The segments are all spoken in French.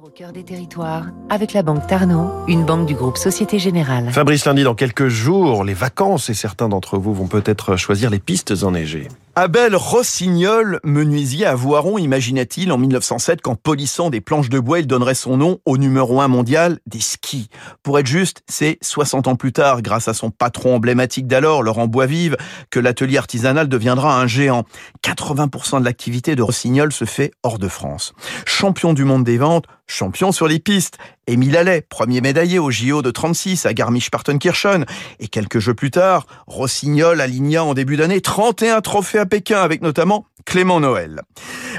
Au cœur des territoires, avec la Banque Tarno, une banque du groupe Société Générale. Fabrice Lundi, dans quelques jours, les vacances, et certains d'entre vous vont peut-être choisir les pistes enneigées. Abel Rossignol, menuisier à Voiron, imaginait-il en 1907 qu'en polissant des planches de bois, il donnerait son nom au numéro 1 mondial des skis. Pour être juste, c'est 60 ans plus tard, grâce à son patron emblématique d'alors, Laurent Boisvive, que l'atelier artisanal deviendra un géant. 80% de l'activité de Rossignol se fait hors de France. Champion du monde des ventes, champion sur les pistes. Émile Allais, premier médaillé au JO de 36 à Garmisch-Partenkirchen. Et quelques jeux plus tard, Rossignol aligna en début d'année 31 trophées à Pékin avec notamment Clément Noël.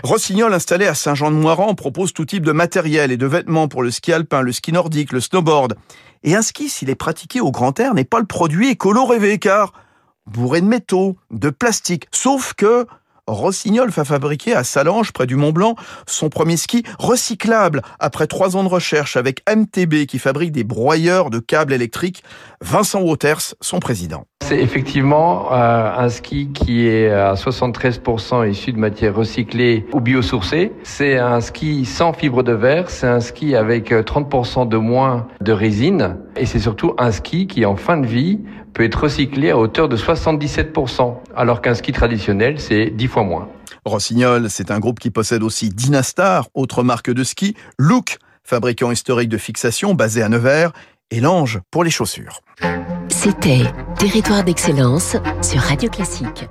Rossignol installé à Saint-Jean-de-Moiran propose tout type de matériel et de vêtements pour le ski alpin, le ski nordique, le snowboard. Et un ski, s'il est pratiqué au grand air, n'est pas le produit écolo rêvé car bourré de métaux, de plastique. Sauf que Rossignol va fabriquer à Salange, près du Mont Blanc, son premier ski recyclable après trois ans de recherche avec MTB qui fabrique des broyeurs de câbles électriques. Vincent Waters, son président. C'est effectivement euh, un ski qui est à 73% issu de matières recyclées ou biosourcées. C'est un ski sans fibre de verre, c'est un ski avec 30% de moins de résine et c'est surtout un ski qui en fin de vie peut être recyclé à hauteur de 77%, alors qu'un ski traditionnel, c'est 10 fois moins. Rossignol, c'est un groupe qui possède aussi Dynastar, autre marque de ski, Look, fabricant historique de fixation basé à Nevers, et Lange pour les chaussures. C'était Territoire d'excellence sur Radio Classique.